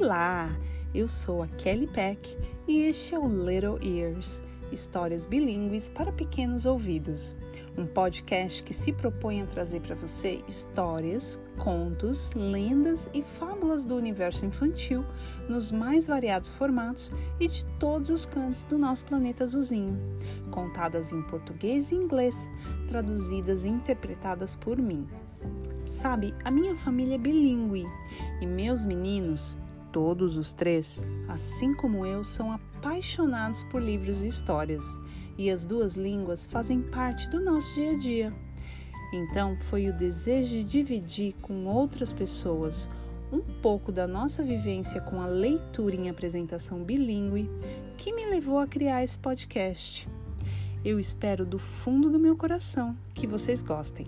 Olá, eu sou a Kelly Peck e este é o Little Ears Histórias bilíngues para pequenos ouvidos. Um podcast que se propõe a trazer para você histórias, contos, lendas e fábulas do universo infantil nos mais variados formatos e de todos os cantos do nosso planeta azulzinho, contadas em português e inglês, traduzidas e interpretadas por mim. Sabe, a minha família é bilíngue e meus meninos, todos os três, assim como eu, são apaixonados por livros e histórias, e as duas línguas fazem parte do nosso dia a dia. Então, foi o desejo de dividir com outras pessoas um pouco da nossa vivência com a leitura em apresentação bilíngue que me levou a criar esse podcast. Eu espero do fundo do meu coração que vocês gostem.